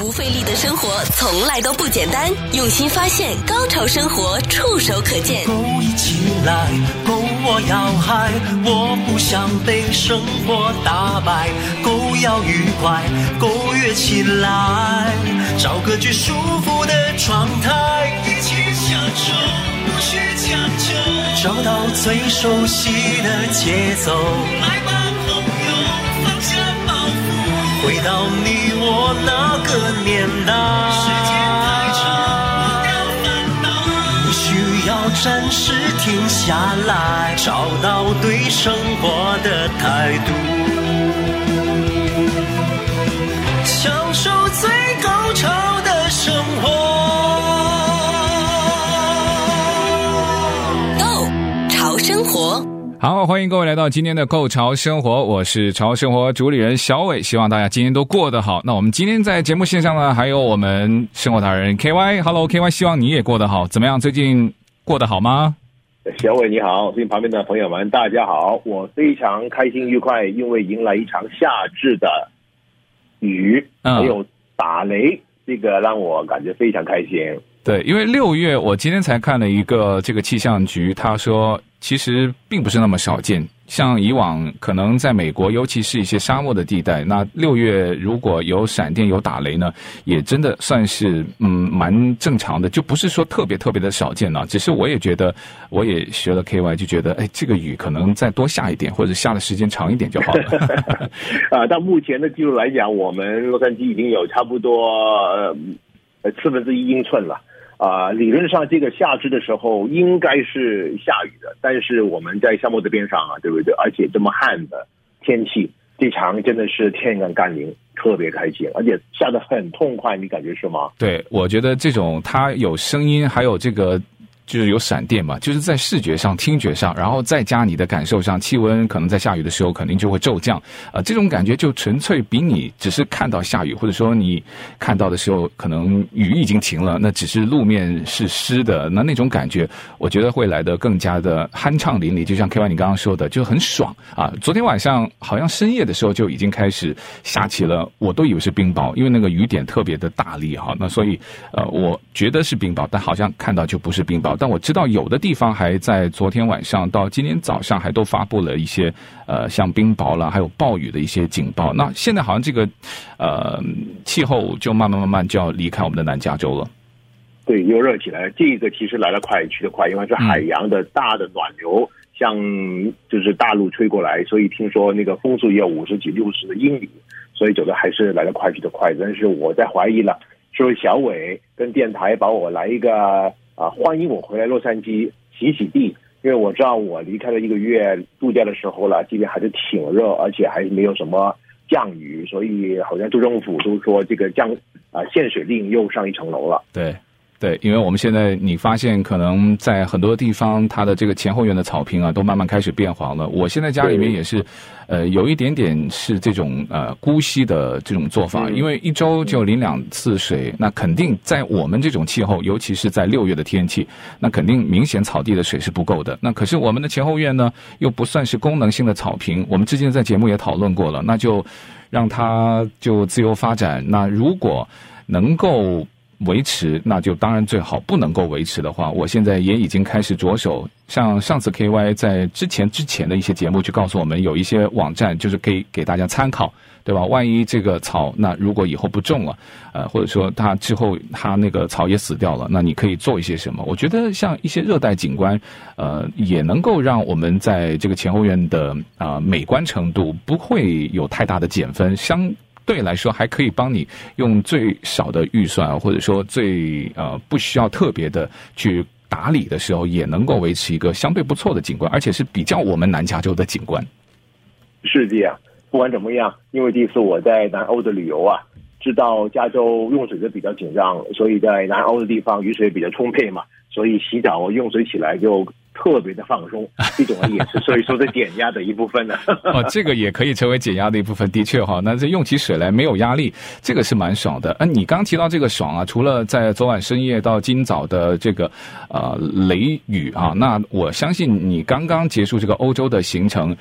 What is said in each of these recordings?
不费力的生活从来都不简单，用心发现，高潮生活触手可见。勾一起来，勾我要嗨，我不想被生活打败，勾要愉快，勾跃起来，找个最舒服的状态，一起享受，不需强求，找到最熟悉的节奏，来吧，你我那个年代。时间太长，不要烦恼，你需要暂时停下来，找到对生活的态度。生活好，欢迎各位来到今天的《Go 潮生活》，我是潮生活主理人小伟，希望大家今天都过得好。那我们今天在节目线上呢，还有我们生活达人 KY，Hello KY，希望你也过得好，怎么样？最近过得好吗？小伟你好，最近旁边的朋友们大家好，我非常开心愉快，因为迎来一场夏至的雨，嗯、还有打雷，这个让我感觉非常开心。对，因为六月我今天才看了一个这个气象局，他说。其实并不是那么少见，像以往可能在美国，尤其是一些沙漠的地带，那六月如果有闪电有打雷呢，也真的算是嗯蛮正常的，就不是说特别特别的少见了。只是我也觉得，我也学了 KY，就觉得哎，这个雨可能再多下一点，或者下的时间长一点就好了。啊，到目前的记录来讲，我们洛杉矶已经有差不多呃四分之一英寸了。啊、理论上这个夏至的时候应该是下雨的，但是我们在沙漠的边上啊，对不对？而且这么旱的天气，这场真的是天降甘霖，特别开心，而且下得很痛快，你感觉是吗？对，我觉得这种它有声音，还有这个。就是有闪电嘛，就是在视觉上、听觉上，然后再加你的感受上，气温可能在下雨的时候肯定就会骤降，啊、呃，这种感觉就纯粹比你只是看到下雨，或者说你看到的时候可能雨已经停了，那只是路面是湿的，那那种感觉，我觉得会来得更加的酣畅淋漓，就像 KY 你刚刚说的，就很爽啊。昨天晚上好像深夜的时候就已经开始下起了，我都以为是冰雹，因为那个雨点特别的大力哈，那所以呃，我觉得是冰雹，但好像看到就不是冰雹。但我知道有的地方还在昨天晚上到今天早上还都发布了一些呃像冰雹啦，还有暴雨的一些警报。那现在好像这个呃气候就慢慢慢慢就要离开我们的南加州了。对，又热起来了。这个其实来得快去得快，因为是海洋的大的暖流向就是大陆吹过来，所以听说那个风速也有五十几、六十的英里，所以走的还是来得快去得快。但是我在怀疑了，是不是小伟跟电台把我来一个。啊，欢迎我回来洛杉矶洗洗地，因为我知道我离开了一个月度假的时候了，这边还是挺热，而且还没有什么降雨，所以好像州政府都说这个降啊限水令又上一层楼了。对。对，因为我们现在你发现可能在很多地方，它的这个前后院的草坪啊，都慢慢开始变黄了。我现在家里面也是，呃，有一点点是这种呃姑息的这种做法，因为一周就淋两次水，那肯定在我们这种气候，尤其是在六月的天气，那肯定明显草地的水是不够的。那可是我们的前后院呢，又不算是功能性的草坪，我们之前在节目也讨论过了，那就让它就自由发展。那如果能够。维持那就当然最好，不能够维持的话，我现在也已经开始着手。像上次 KY 在之前之前的一些节目，就告诉我们有一些网站，就是可以给大家参考，对吧？万一这个草，那如果以后不种了，呃，或者说它之后它那个草也死掉了，那你可以做一些什么？我觉得像一些热带景观，呃，也能够让我们在这个前后院的啊、呃、美观程度不会有太大的减分。相对来说，还可以帮你用最少的预算，或者说最呃不需要特别的去打理的时候，也能够维持一个相对不错的景观，而且是比较我们南加州的景观。是这样，不管怎么样，因为这次我在南欧的旅游啊，知道加州用水就比较紧张，所以在南欧的地方雨水比较充沛嘛，所以洗澡用水起来就。特别的放松，这种也是所以说的减压的一部分呢。哦，这个也可以成为减压的一部分，的确哈。那这用起水来没有压力，这个是蛮爽的。嗯、啊，你刚提到这个爽啊，除了在昨晚深夜到今早的这个呃雷雨啊，那我相信你刚刚结束这个欧洲的行程，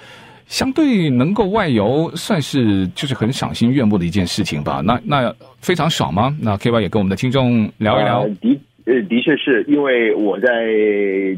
相对能够外游，算是就是很赏心悦目的一件事情吧。那那非常爽吗？那 KY 也跟我们的听众聊一聊。呃、的呃，的确是因为我在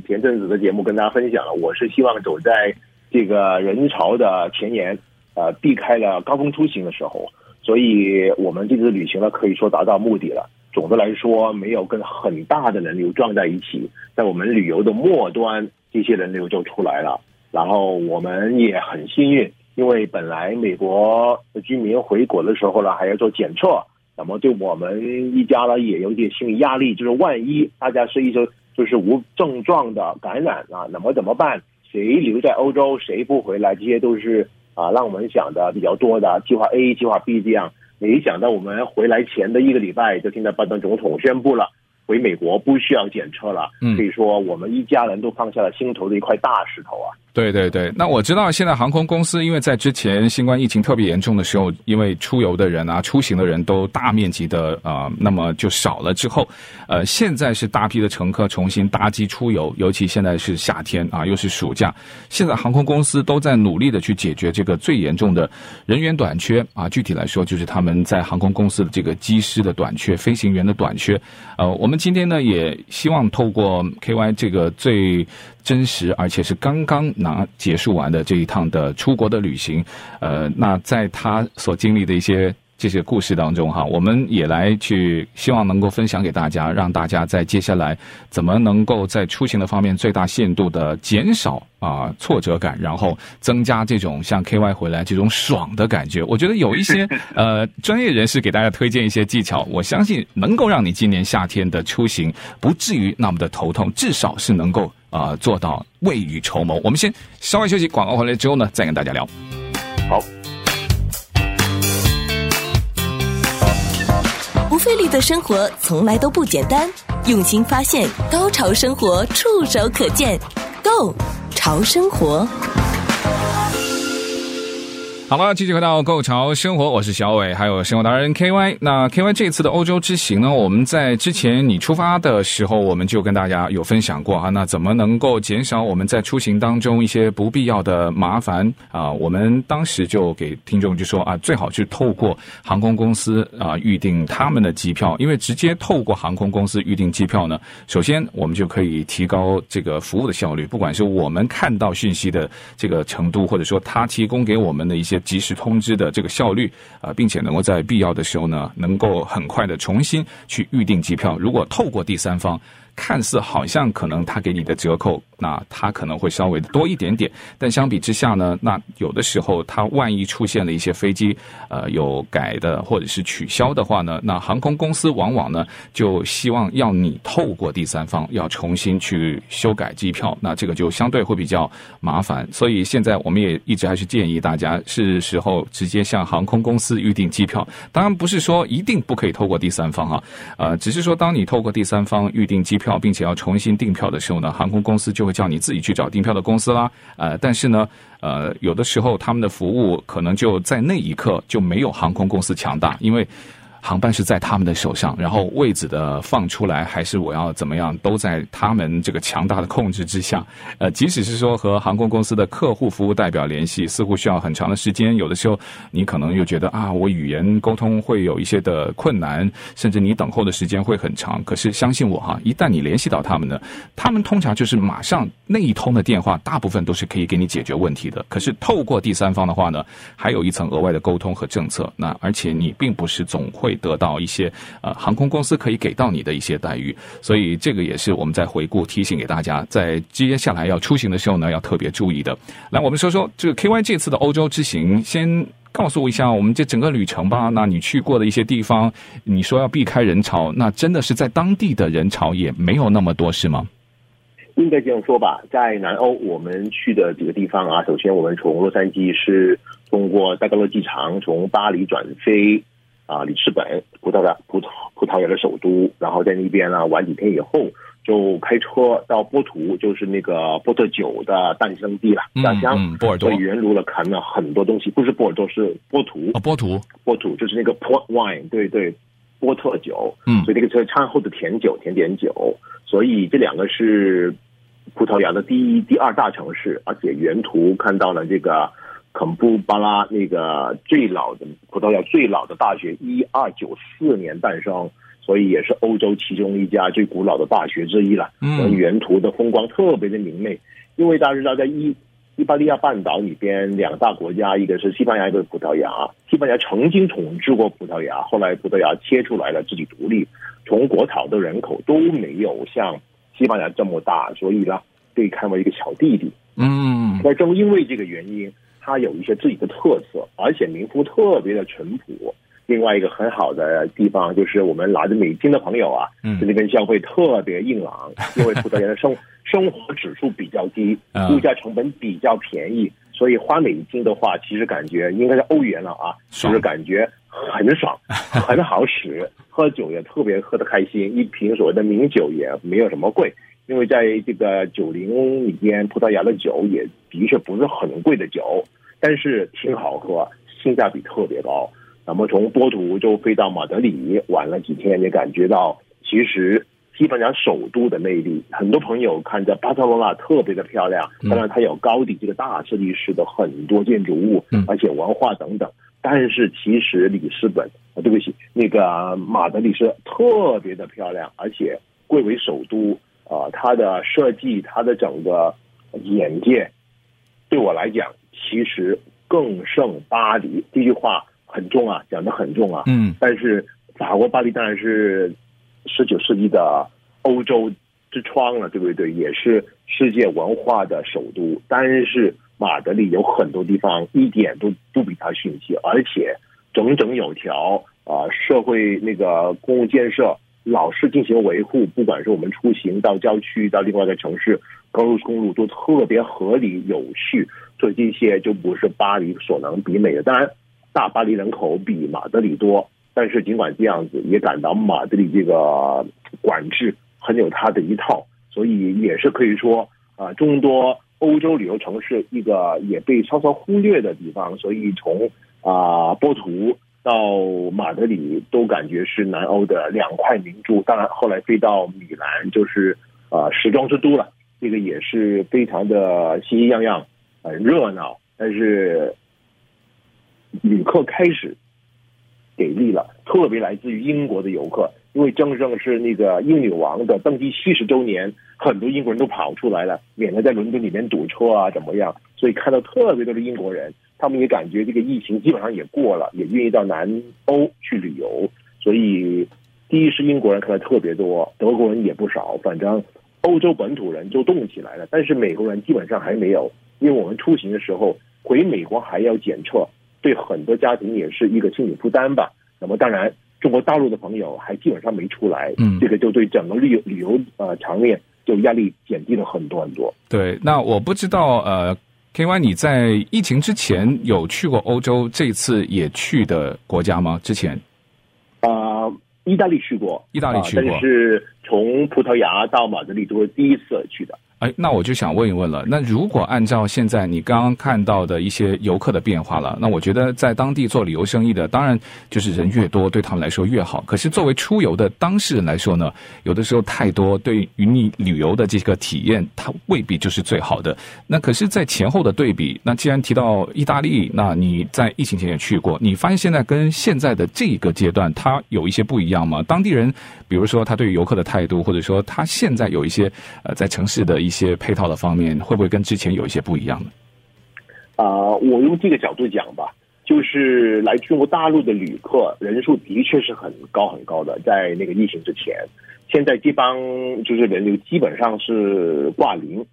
前阵子的节目跟大家分享了，我是希望走在这个人潮的前沿，呃，避开了高峰出行的时候，所以我们这次旅行呢，可以说达到目的了。总的来说，没有跟很大的人流撞在一起，在我们旅游的末端，这些人流就出来了。然后我们也很幸运，因为本来美国的居民回国的时候呢，还要做检测，那么对我们一家呢也有点心理压力，就是万一大家是一种就是无症状的感染啊，那么怎么办？谁留在欧洲，谁不回来？这些都是啊让我们想的比较多的计划 A、计划 B 这样。没想到我们回来前的一个礼拜，就听到拜登总统宣布了。回美国不需要检测了，嗯，可以说我们一家人都放下了心头的一块大石头啊。对对对，那我知道现在航空公司，因为在之前新冠疫情特别严重的时候，因为出游的人啊、出行的人都大面积的啊、那么就少了之后，呃，现在是大批的乘客重新搭机出游，尤其现在是夏天啊，又是暑假，现在航空公司都在努力的去解决这个最严重的人员短缺啊。具体来说，就是他们在航空公司的这个机师的短缺、飞行员的短缺。呃，我们今天呢也希望透过 KY 这个最真实而且是刚刚拿结束完的这一趟的出国的旅行，呃，那在他所经历的一些这些故事当中哈，我们也来去希望能够分享给大家，让大家在接下来怎么能够在出行的方面最大限度的减少。啊，挫折感，然后增加这种像 KY 回来这种爽的感觉。我觉得有一些呃专业人士给大家推荐一些技巧，我相信能够让你今年夏天的出行不至于那么的头痛，至少是能够啊、呃、做到未雨绸缪。我们先稍微休息，广告回来之后呢，再跟大家聊。好，不费力的生活从来都不简单，用心发现，高潮生活触手可见，Go。潮生活。好了，继续回到《购潮生活》，我是小伟，还有生活达人 KY。那 KY 这次的欧洲之行呢，我们在之前你出发的时候，我们就跟大家有分享过啊。那怎么能够减少我们在出行当中一些不必要的麻烦啊？我们当时就给听众就说啊，最好去透过航空公司啊预订他们的机票，因为直接透过航空公司预订机票呢，首先我们就可以提高这个服务的效率，不管是我们看到讯息的这个程度，或者说他提供给我们的一些。及时通知的这个效率啊，并且能够在必要的时候呢，能够很快的重新去预定机票。如果透过第三方，看似好像可能他给你的折扣，那他可能会稍微的多一点点，但相比之下呢，那有的时候他万一出现了一些飞机呃有改的或者是取消的话呢，那航空公司往往呢就希望要你透过第三方要重新去修改机票，那这个就相对会比较麻烦。所以现在我们也一直还是建议大家是时候直接向航空公司预订机票。当然不是说一定不可以透过第三方啊，呃，只是说当你透过第三方预订机票。并且要重新订票的时候呢，航空公司就会叫你自己去找订票的公司啦。呃，但是呢，呃，有的时候他们的服务可能就在那一刻就没有航空公司强大，因为。航班是在他们的手上，然后位置的放出来还是我要怎么样，都在他们这个强大的控制之下。呃，即使是说和航空公司的客户服务代表联系，似乎需要很长的时间。有的时候你可能又觉得啊，我语言沟通会有一些的困难，甚至你等候的时间会很长。可是相信我哈，一旦你联系到他们呢，他们通常就是马上那一通的电话，大部分都是可以给你解决问题的。可是透过第三方的话呢，还有一层额外的沟通和政策。那而且你并不是总会。会得到一些呃航空公司可以给到你的一些待遇，所以这个也是我们在回顾提醒给大家，在接下来要出行的时候呢，要特别注意的。来，我们说说这个 KY 这次的欧洲之行，先告诉我一下我们这整个旅程吧。那你去过的一些地方，你说要避开人潮，那真的是在当地的人潮也没有那么多，是吗？应该这样说吧，在南欧我们去的几个地方啊，首先我们从洛杉矶是通过戴高乐机场，从巴黎转飞。啊，里斯本，葡萄牙，葡萄葡萄牙的首都，然后在那边呢玩几天以后，就开车到波图，就是那个波特酒的诞生地了，家乡、嗯嗯。波尔多。所以沿路了看了很多东西，不是波尔多，是波图。啊、哦，波图，波图就是那个 port wine，对对，波特酒。嗯。所以这个车餐后的甜酒，甜点酒。所以这两个是葡萄牙的第一、第二大城市，而且沿途看到了这个。肯布巴拉那个最老的葡萄牙最老的大学，一二九四年诞生，所以也是欧洲其中一家最古老的大学之一了。嗯，沿途的风光特别的明媚，因为大家知道在伊伊巴利亚半岛里边两大国家，一个是西班牙，一个是葡萄牙。西班牙曾经统治过葡萄牙，后来葡萄牙切出来了自己独立，从国草的人口都没有像西班牙这么大，所以呢，被看为一个小弟弟。嗯，那正因为这个原因。它有一些自己的特色，而且民夫特别的淳朴。另外一个很好的地方就是我们拿着美金的朋友啊，嗯，在那边消费特别硬朗，因为葡萄牙的生生活指数比较低，物价成本比较便宜，所以花美金的话，其实感觉应该是欧元了啊，就是感觉很爽，很好使，喝酒也特别喝得开心，一瓶所谓的名酒也没有什么贵。因为在这个酒龄里边，葡萄牙的酒也的确不是很贵的酒，但是挺好喝，性价比特别高。那么从波图就飞到马德里玩了几天，也感觉到其实西班牙首都的魅力。很多朋友看着巴塞罗那特别的漂亮，当然它有高迪这个大设计师的很多建筑物，而且文化等等。但是其实里斯本啊，对不起，那个马德里是特别的漂亮，而且贵为首都。啊，它的设计，它的整个眼界，对我来讲，其实更胜巴黎。这句话很重啊，讲的很重啊。嗯。但是法国巴黎当然是十九世纪的欧洲之窗了，对不对？也是世界文化的首都。但是马德里有很多地方一点都不比它逊色，而且整整有条啊，社会那个公共建设。老是进行维护，不管是我们出行到郊区到另外一个城市，高速公路都特别合理有序，所以这些就不是巴黎所能比美的。当然，大巴黎人口比马德里多，但是尽管这样子，也感到马德里这个管制很有它的一套，所以也是可以说啊，众多欧洲旅游城市一个也被稍稍忽略的地方。所以从啊波图。到马德里都感觉是南欧的两块明珠，当然后来飞到米兰就是呃时装之都了，这个也是非常的喜气洋洋，很热闹。但是旅客开始给力了，特别来自于英国的游客，因为正正是那个英女王的登基七十周年，很多英国人都跑出来了，免得在伦敦里面堵车啊怎么样，所以看到特别多的英国人。他们也感觉这个疫情基本上也过了，也愿意到南欧去旅游。所以，第一是英国人看的特别多，德国人也不少。反正欧洲本土人就动起来了，但是美国人基本上还没有，因为我们出行的时候回美国还要检测，对很多家庭也是一个心理负担吧。那么当然，中国大陆的朋友还基本上没出来，嗯，这个就对整个旅游旅游呃场面就压力减低了很多很多。对，那我不知道呃。KY，你在疫情之前有去过欧洲，这次也去的国家吗？之前，啊、呃，意大利去过，意大利去过，但是从葡萄牙到马德里都是第一次去的。哎，那我就想问一问了。那如果按照现在你刚刚看到的一些游客的变化了，那我觉得在当地做旅游生意的，当然就是人越多，对他们来说越好。可是作为出游的当事人来说呢，有的时候太多，对于你旅游的这个体验，它未必就是最好的。那可是，在前后的对比，那既然提到意大利，那你在疫情前也去过，你发现现在跟现在的这个阶段，它有一些不一样吗？当地人，比如说他对于游客的态度，或者说他现在有一些呃，在城市的一。一些配套的方面会不会跟之前有一些不一样呢？啊、呃，我用这个角度讲吧，就是来中国大陆的旅客人数的确是很高很高的，在那个疫情之前，现在这帮就是人流基本上是挂零。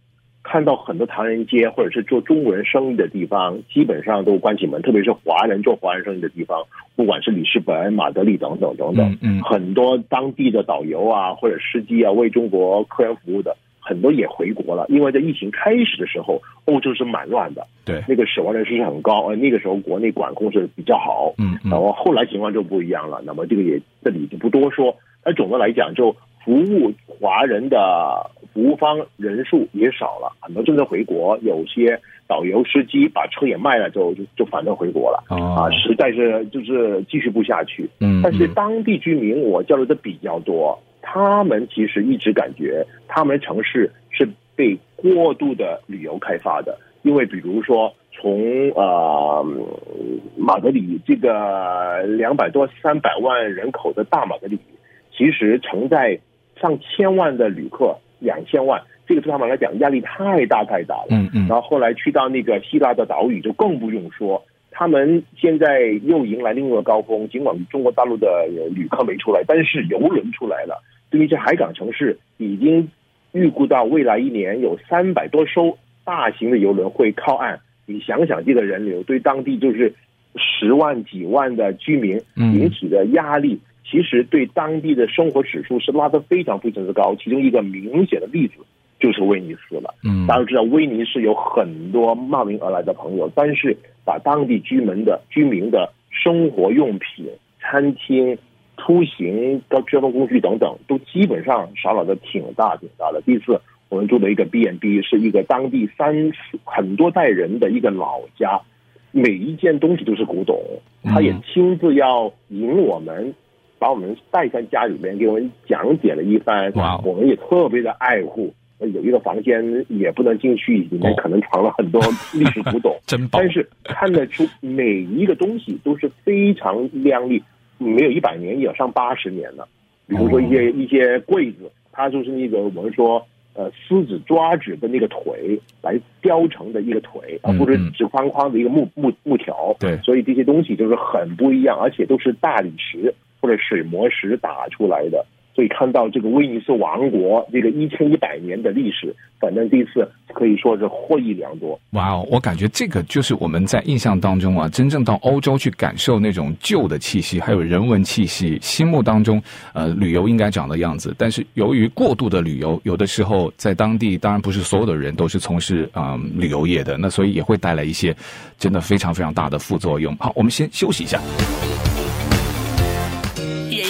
看到很多唐人街或者是做中国人生意的地方，基本上都关起门，特别是华人做华人生意的地方，不管是里斯本、马德里等等等等，嗯，嗯，很多当地的导游啊或者司机啊为中国客人服务的。很多也回国了，因为在疫情开始的时候，欧洲是蛮乱的，对，那个死亡人数是很高，而那个时候国内管控是比较好，嗯，嗯，然后后来情况就不一样了。那么这个也这里就不多说。那总的来讲，就服务华人的服务方人数也少了，很多正在回国，有些导游司机把车也卖了之后，就就反正回国了，哦、啊，实在是就是继续不下去。嗯，但是当地居民我交流的比较多。他们其实一直感觉，他们的城市是被过度的旅游开发的，因为比如说从呃马德里这个两百多三百万人口的大马德里，其实承载上千万的旅客，两千万，这个对他们来讲压力太大太大了。嗯嗯。然后后来去到那个希腊的岛屿就更不用说，他们现在又迎来另一个高峰。尽管中国大陆的旅客没出来，但是游轮出来了。对于一些海港城市，已经预估到未来一年有三百多艘大型的游轮会靠岸。你想想这个人流，对当地就是十万几万的居民引起的压力，其实对当地的生活指数是拉得非常非常的高。其中一个明显的例子就是威尼斯了。嗯，大家知道威尼斯有很多慕名而来的朋友，但是把当地居民的居民的生活用品、餐厅、出行、交交通工具等等，都基本上少了的挺大挺大的。第一次。我们住的一个 B&B 是一个当地三很多代人的一个老家，每一件东西都是古董，他也亲自要引我们，把我们带上家里面，给我们讲解了一番。我们也特别的爱护。有一个房间也不能进去，里面可能藏了很多历史古董，真棒。但是看得出每一个东西都是非常亮丽，没有一百年，也有上八十年了。比如说一些一些柜子，它就是那个我们说。呃，狮子抓纸的那个腿来雕成的一个腿，而不是纸框框的一个木木木条。对，所以这些东西就是很不一样，而且都是大理石或者水磨石打出来的。所以看到这个威尼斯王国这个一千一百年的历史，反正这次可以说是获益良多。哇哦，我感觉这个就是我们在印象当中啊，真正到欧洲去感受那种旧的气息，还有人文气息，心目当中呃旅游应该长的样子。但是由于过度的旅游，有的时候在当地当然不是所有的人都是从事啊、旅游业的，那所以也会带来一些真的非常非常大的副作用。好，我们先休息一下。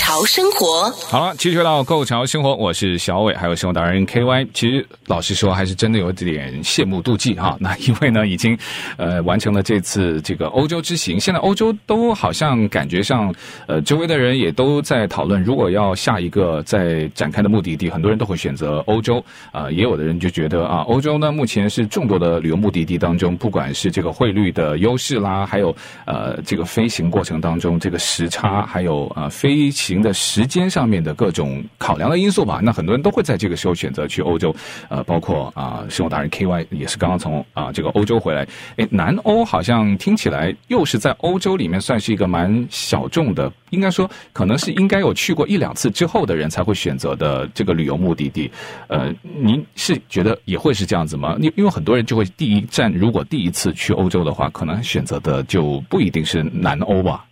潮生活好了，继续回到购潮生活，我是小伟，还有生活达人 K Y。其实老实说，还是真的有点羡慕妒忌哈。那因为呢，已经呃完成了这次这个欧洲之行，现在欧洲都好像感觉上，呃，周围的人也都在讨论，如果要下一个再展开的目的地，很多人都会选择欧洲。啊、呃，也有的人就觉得啊，欧洲呢目前是众多的旅游目的地当中，不管是这个汇率的优势啦，还有呃这个飞行过程当中这个时差，还有呃飞行。行的时间上面的各种考量的因素吧，那很多人都会在这个时候选择去欧洲，呃，包括啊，生活达人 K Y 也是刚刚从啊这个欧洲回来。诶，南欧好像听起来又是在欧洲里面算是一个蛮小众的，应该说可能是应该有去过一两次之后的人才会选择的这个旅游目的地。呃，您是觉得也会是这样子吗？因因为很多人就会第一站，如果第一次去欧洲的话，可能选择的就不一定是南欧吧。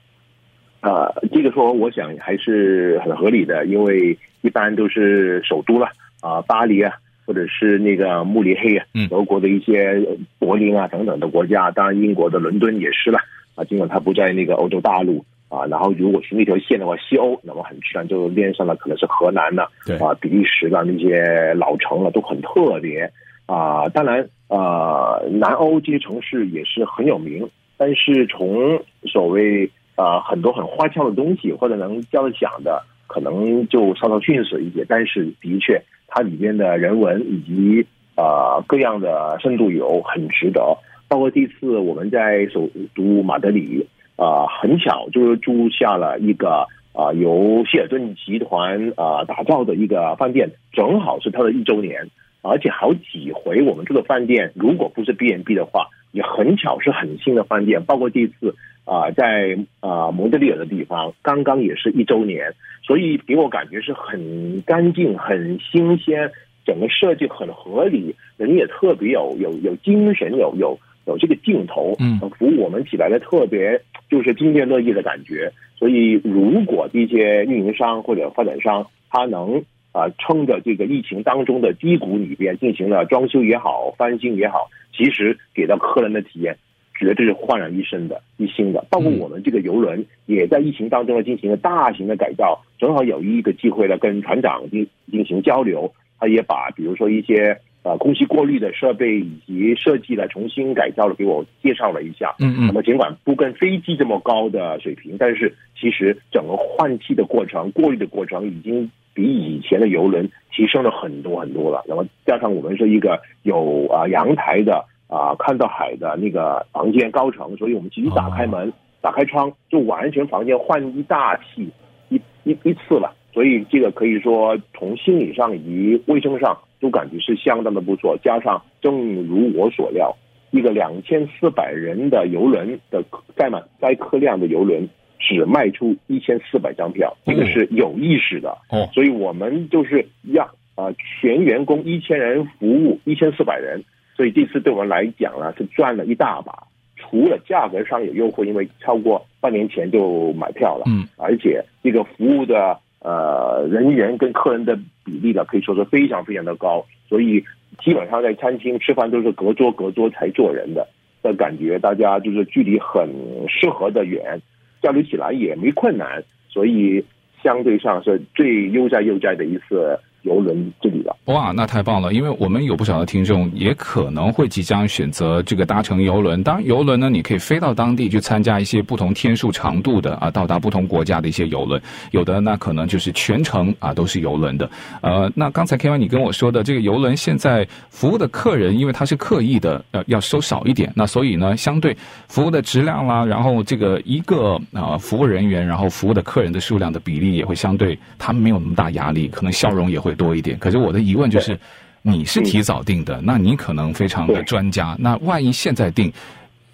啊、呃，这个说我想还是很合理的，因为一般都是首都了啊、呃，巴黎啊，或者是那个慕尼黑啊，德国的一些柏林啊等等的国家，当然英国的伦敦也是了啊，尽管它不在那个欧洲大陆啊，然后如果是那条线的话，西欧那么很自然就连上了，可能是荷兰了，对。啊，比利时的那些老城了都很特别啊，当然啊，南欧这些城市也是很有名，但是从所谓啊、呃，很多很花俏的东西，或者能叫得响的，可能就稍稍逊色一些。但是的确，它里边的人文以及啊、呃、各样的深度游很值得。包括这次我们在首都马德里啊、呃，很巧就是住下了一个啊、呃、由希尔顿集团啊、呃、打造的一个饭店，正好是它的一周年。而且好几回我们住的饭店，如果不是 bnb 的话，也很巧是很新的饭店。包括这次。啊、呃，在啊、呃、蒙特利尔的地方，刚刚也是一周年，所以给我感觉是很干净、很新鲜，整个设计很合理，人也特别有有有精神，有有有这个劲头，嗯，服务我们起来的特别就是津津乐意的感觉。所以，如果这些运营商或者发展商他能啊、呃、撑着这个疫情当中的低谷里边进行了装修也好、翻新也好，其实给到客人的体验。绝对是焕然一新的、一新的。包括我们这个游轮也在疫情当中呢进行了大型的改造，正好有一个机会呢跟船长进进行交流，他也把比如说一些。呃，空气过滤的设备以及设计呢，重新改造了，给我介绍了一下。嗯嗯。那么尽管不跟飞机这么高的水平，但是其实整个换气的过程、过滤的过程，已经比以前的游轮提升了很多很多了。那么加上我们是一个有啊阳台的啊看到海的那个房间高层，所以我们其实打开门、打开窗，就完全房间换一大气一一一次了。所以这个可以说从心理上以及卫生上。都感觉是相当的不错，加上正如我所料，一个两千四百人的游轮的载满载客量的游轮，只卖出一千四百张票，这个是有意识的。哦，所以我们就是让啊、呃、全员工一千人服务一千四百人，所以这次对我们来讲呢是赚了一大把。除了价格上有优惠，因为超过半年前就买票了，嗯，而且这个服务的。呃，人员跟客人的比例呢，可以说是非常非常的高，所以基本上在餐厅吃饭都是隔桌隔桌才坐人的，的感觉，大家就是距离很适合的远，交流起来也没困难，所以相对上是最悠哉悠哉的一次。游轮这里了，哇，那太棒了！因为我们有不少的听众也可能会即将选择这个搭乘游轮。当然，游轮呢，你可以飞到当地去参加一些不同天数长度的啊，到达不同国家的一些游轮。有的那可能就是全程啊都是游轮的。呃，那刚才 KY 你跟我说的这个游轮现在服务的客人，因为他是刻意的呃要收少一点，那所以呢，相对服务的质量啦，然后这个一个啊、呃、服务人员，然后服务的客人的数量的比例也会相对他们没有那么大压力，可能笑容也会。会多一点，可是我的疑问就是，你是提早订的，那你可能非常的专家，那万一现在订，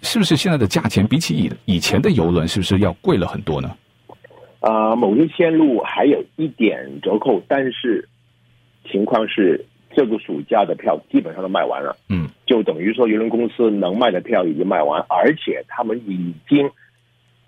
是不是现在的价钱比起以以前的游轮是不是要贵了很多呢？呃，某些线路还有一点折扣，但是情况是这个暑假的票基本上都卖完了，嗯，就等于说游轮公司能卖的票已经卖完，而且他们已经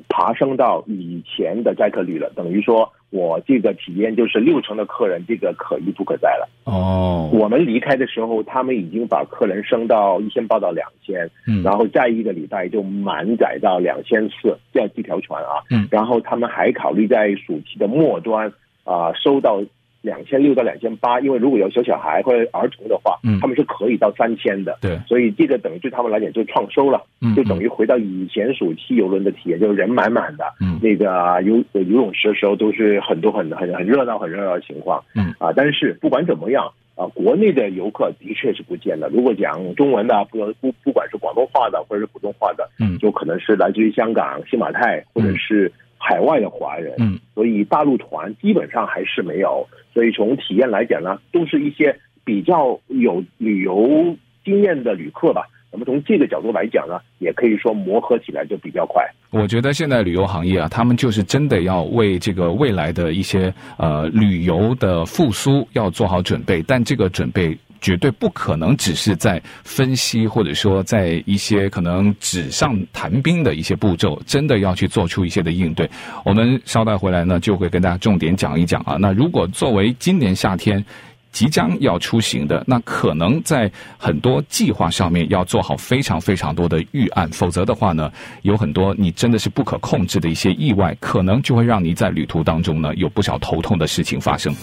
爬升到以前的载客率了，等于说。我这个体验就是六成的客人，这个可遇不可再了。哦，我们离开的时候，他们已经把客人升到一千八到两千，嗯，然后再一个礼拜就满载到两千四，这样这条船啊，嗯，然后他们还考虑在暑期的末端啊、呃、收到。两千六到两千八，因为如果有小小孩或者儿童的话，嗯，他们是可以到三千的。对，所以这个等于对他们来讲就创收了，嗯，就等于回到以前暑期游轮的体验，就是人满满的，嗯，那个游游泳池的时候都是很多很很很热闹很热闹的情况，嗯。啊，但是不管怎么样啊，国内的游客的确是不见了。如果讲中文的，不不不管是广东话的或者是普通话的，嗯，就可能是来自于香港、新马泰或者是。海外的华人，嗯，所以大陆团基本上还是没有，所以从体验来讲呢，都是一些比较有旅游经验的旅客吧。那么从这个角度来讲呢，也可以说磨合起来就比较快。我觉得现在旅游行业啊，他们就是真的要为这个未来的一些呃旅游的复苏要做好准备，但这个准备。绝对不可能只是在分析，或者说在一些可能纸上谈兵的一些步骤，真的要去做出一些的应对。我们稍待回来呢，就会跟大家重点讲一讲啊。那如果作为今年夏天即将要出行的，那可能在很多计划上面要做好非常非常多的预案，否则的话呢，有很多你真的是不可控制的一些意外，可能就会让你在旅途当中呢有不少头痛的事情发生。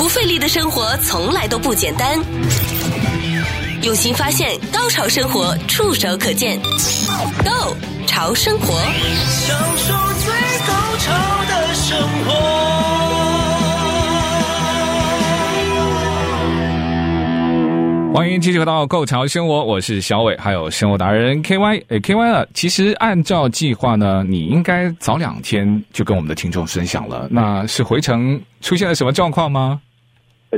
不费力的生活从来都不简单，用心发现，高潮生活触手可见 Go 潮生活，享受最高潮的生活。欢迎继续回到 Go 潮生活，我是小伟，还有生活达人 KY。诶，KY 了，其实按照计划呢，你应该早两天就跟我们的听众分享了。那是回程出现了什么状况吗？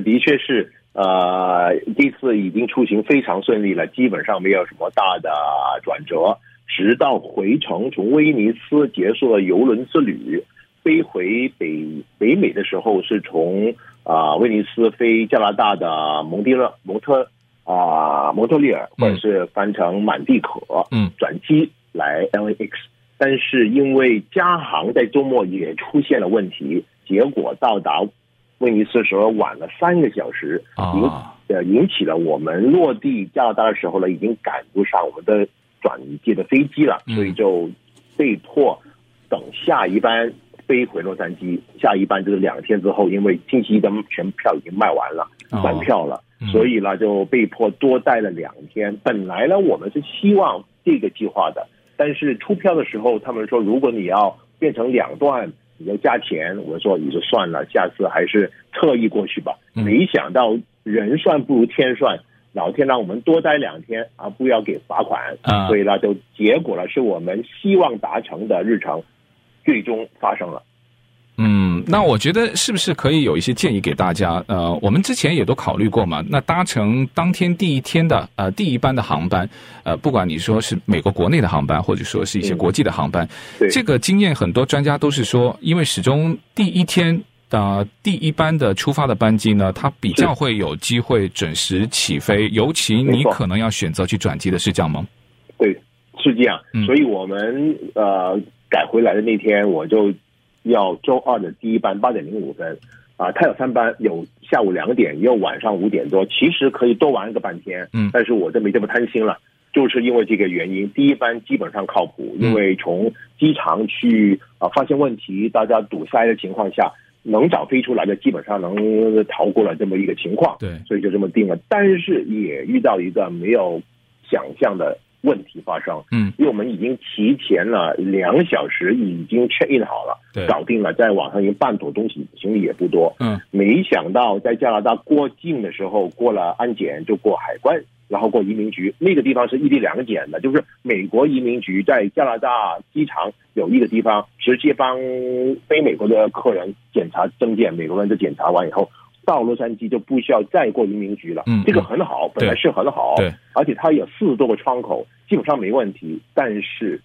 的确是，呃，这次已经出行非常顺利了，基本上没有什么大的转折。直到回程从威尼斯结束了游轮之旅，飞回北北美的时候，是从啊、呃、威尼斯飞加拿大的蒙迪勒蒙特啊、呃、蒙特利尔，或者是翻成满地可，嗯，转机来 LAX，但是因为加航在周末也出现了问题，结果到达。威尼斯的时候晚了三个小时，引呃引起了我们落地加拿大的时候呢，已经赶不上我们的转接的飞机了，所以就被迫等下一班飞回洛杉矶。下一班就是两天之后，因为星期一的全票已经卖完了，满票了，所以呢就被迫多待了两天。本来呢我们是希望这个计划的，但是出票的时候他们说，如果你要变成两段，你要加钱。我说你就算了，下次还是特意过去吧。没想到人算不如天算。老天让我们多待两天，而不要给罚款，啊、所以呢，就结果呢，是我们希望达成的日程，最终发生了。嗯，那我觉得是不是可以有一些建议给大家？呃，我们之前也都考虑过嘛。那搭乘当天第一天的呃第一班的航班，呃，不管你说是美国国内的航班，或者说是一些国际的航班，嗯、这个经验很多专家都是说，因为始终第一天。的第一班的出发的班机呢，它比较会有机会准时起飞，尤其你可能要选择去转机的是这样吗？对，是这样。嗯、所以我们呃改回来的那天，我就要周二的第一班八点零五分啊，它有三班，有下午两点，也有晚上五点多，其实可以多玩一个半天。嗯，但是我就没这么贪心了，就是因为这个原因，第一班基本上靠谱，因为从机场去啊发现问题，大家堵塞的情况下。能早飞出来的，基本上能逃过了这么一个情况，对，所以就这么定了。但是也遇到一个没有想象的问题发生，嗯，因为我们已经提前了两小时，已经 check in 好了，对，搞定了，在网上已经办妥东西，行李也不多，嗯，没想到在加拿大过境的时候过了安检就过海关。然后过移民局，那个地方是异地两检的，就是美国移民局在加拿大机场有一个地方，直接帮非美国的客人检查证件，美国人就检查完以后，到洛杉矶就不需要再过移民局了。嗯，这个很好，本来是很好，对，而且它有四十多个窗口，基本上没问题，但是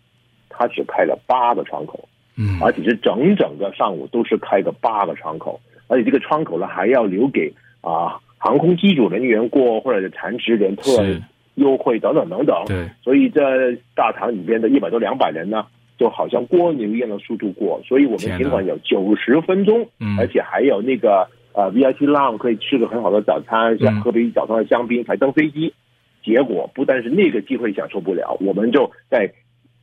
它只开了八个窗口，嗯，而且是整整个上午都是开个八个窗口，而且这个窗口呢还要留给啊。航空机组人员过，或者是残值人特优惠等等等等，对，所以这大堂里边的一百多两百人呢，就好像蜗牛一样的速度过，所以我们尽管有九十分钟，而且还有那个呃 VIP lounge 可以吃个很好的早餐，像喝杯早上的香槟才登飞机，结果不但是那个机会享受不了，我们就在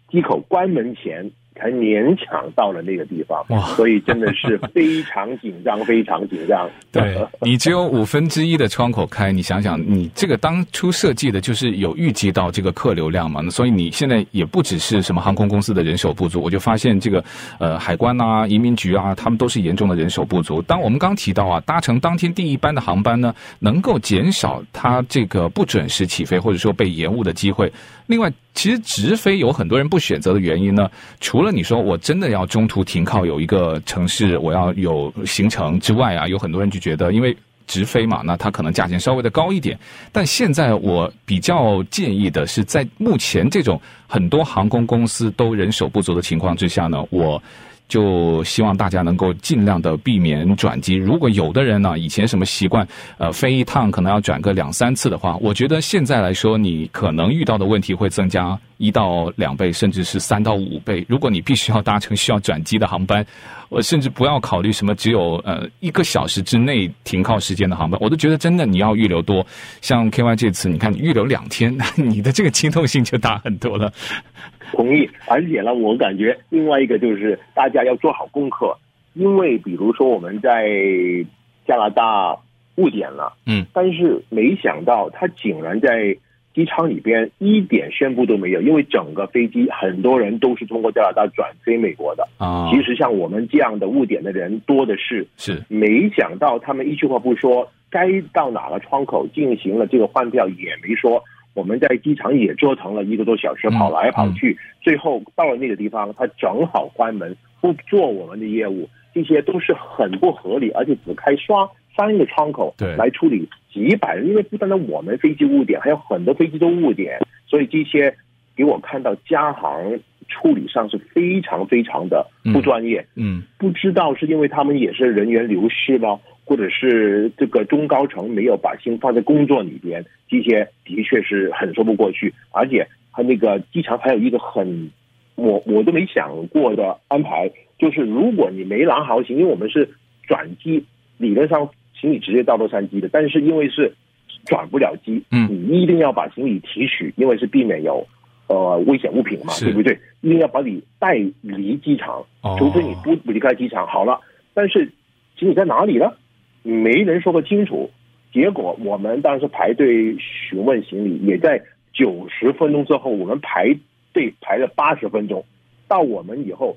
机口关门前。才勉强到了那个地方，哇！所以真的是非常紧张，非常紧张。对，你只有五分之一的窗口开，你想想，你这个当初设计的就是有预计到这个客流量嘛？那所以你现在也不只是什么航空公司的人手不足，我就发现这个呃海关啊、移民局啊，他们都是严重的人手不足。当我们刚提到啊，搭乘当天第一班的航班呢，能够减少它这个不准时起飞或者说被延误的机会。另外，其实直飞有很多人不选择的原因呢，除了你说我真的要中途停靠有一个城市，我要有行程之外啊，有很多人就觉得，因为直飞嘛，那它可能价钱稍微的高一点。但现在我比较建议的是，在目前这种很多航空公司都人手不足的情况之下呢，我。就希望大家能够尽量的避免转机。如果有的人呢，以前什么习惯，呃，飞一趟可能要转个两三次的话，我觉得现在来说，你可能遇到的问题会增加一到两倍，甚至是三到五倍。如果你必须要搭乘需要转机的航班，我甚至不要考虑什么只有呃一个小时之内停靠时间的航班，我都觉得真的你要预留多。像 KY 这次，你看你预留两天，你的这个机动性就大很多了。同意，而且呢，我感觉另外一个就是大家要做好功课，因为比如说我们在加拿大误点了，嗯，但是没想到他竟然在机舱里边一点宣布都没有，因为整个飞机很多人都是通过加拿大转飞美国的啊。其实像我们这样的误点的人多的是，是没想到他们一句话不说，该到哪个窗口进行了这个换票也没说。我们在机场也折腾了一个多小时，跑来跑去，最后到了那个地方，他正好关门，不做我们的业务，这些都是很不合理，而且只开双三个窗口来处理几百人，因为不单单我们飞机误点，还有很多飞机都误点，所以这些给我看到加航处理上是非常非常的不专业。嗯，不知道是因为他们也是人员流失吗？或者是这个中高层没有把心放在工作里边，这些的确是很说不过去。而且他那个机场还有一个很我我都没想过的安排，就是如果你没拿好行，因为我们是转机，理论上行李直接到洛杉矶的，但是因为是转不了机，嗯，你一定要把行李提取，因为是避免有呃危险物品嘛，对不对？一定要把你带离机场，除非你不离开机场。好了，但是行李在哪里呢？没人说个清楚。结果我们当时排队询问行李，也在九十分钟之后，我们排队排了八十分钟，到我们以后，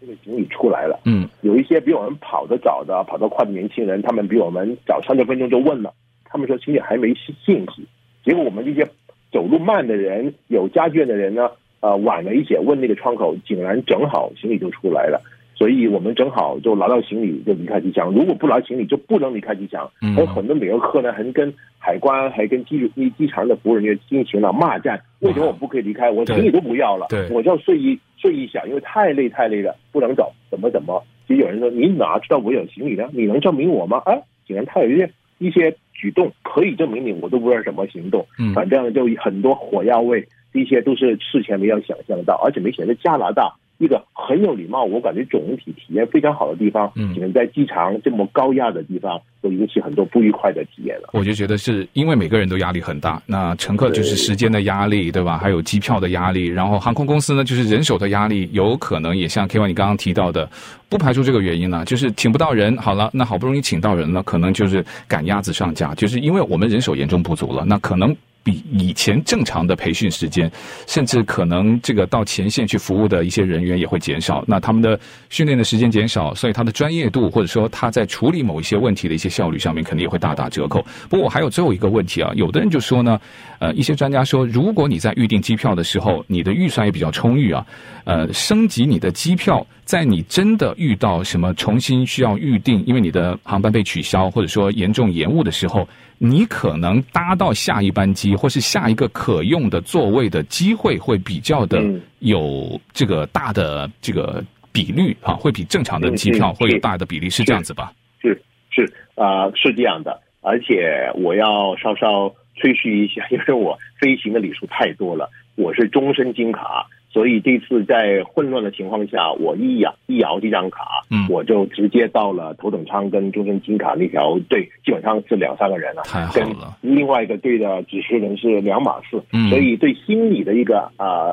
这个行李出来了。嗯，有一些比我们跑得早的、跑得快的年轻人，他们比我们早三十分钟就问了，他们说行李还没信息。结果我们这些走路慢的人、有家眷的人呢，呃，晚了一些问那个窗口，竟然正好行李就出来了。所以我们正好就拿到行李就离开机场，如果不拿行李就不能离开机场。还有很多旅游客呢，还跟海关还跟机机场的服务人员进行了骂战。为什么我不可以离开？我行李都不要了，我就要睡一睡一下，因为太累太累了，不能走。怎么怎么？其实有人说，你哪知道我有行李呢？你能证明我吗？啊，竟然他有一些一些举动可以证明你，我都不知道什么行动。反正就很多火药味，这些都是事前没有想象到，而且没想到加拿大。一个很有礼貌，我感觉总体体验非常好的地方，嗯，只能在机场这么高压的地方，都引起很多不愉快的体验了。我就觉得是因为每个人都压力很大，那乘客就是时间的压力，对，对吧？还有机票的压力，然后航空公司呢就是人手的压力，有可能也像 KY 你刚刚提到的，不排除这个原因呢，就是请不到人。好了，那好不容易请到人了，可能就是赶鸭子上架，就是因为我们人手严重不足了，那可能。比以前正常的培训时间，甚至可能这个到前线去服务的一些人员也会减少，那他们的训练的时间减少，所以他的专业度或者说他在处理某一些问题的一些效率上面，肯定也会大打折扣。不过我还有最后一个问题啊，有的人就说呢，呃，一些专家说，如果你在预订机票的时候，你的预算也比较充裕啊，呃，升级你的机票，在你真的遇到什么重新需要预定，因为你的航班被取消或者说严重延误的时候。你可能搭到下一班机，或是下一个可用的座位的机会会比较的有这个大的这个比率啊，会比正常的机票会有大的比例，是这样子吧？是是啊、呃，是这样的。而且我要稍稍吹嘘一下，因为我飞行的里数太多了，我是终身金卡。所以这次在混乱的情况下，我一摇一摇这张卡，嗯，我就直接到了头等舱跟终身金卡那条队，基本上是两三个人了。太好了。跟另外一个队的指挥人是两码事，嗯，所以对心理的一个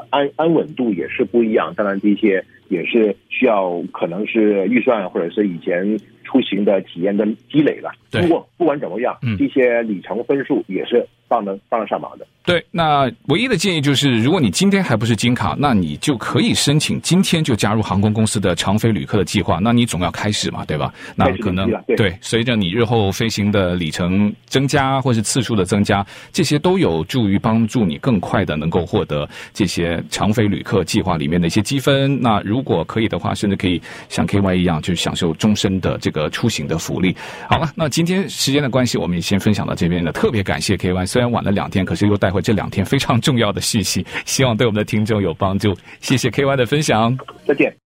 安安稳度也是不一样。当然这些也是需要可能是预算或者是以前出行的体验的积累了。对。不过不管怎么样，嗯，这些里程分数也是帮得帮得上忙的。对，那唯一的建议就是，如果你今天还不是金卡，那你就可以申请今天就加入航空公司的长飞旅客的计划。那你总要开始嘛，对吧？那可能对，对，随着你日后飞行的里程增加，或是次数的增加，这些都有助于帮助你更快的能够获得这些长飞旅客计划里面的一些积分。那如果可以的话，甚至可以像 KY 一样，就享受终身的这个出行的福利。好了，那今天时间的关系，我们也先分享到这边了。特别感谢 KY，虽然晚了两天，可是又带。回这两天非常重要的信息，希望对我们的听众有帮助。谢谢 KY 的分享，再见。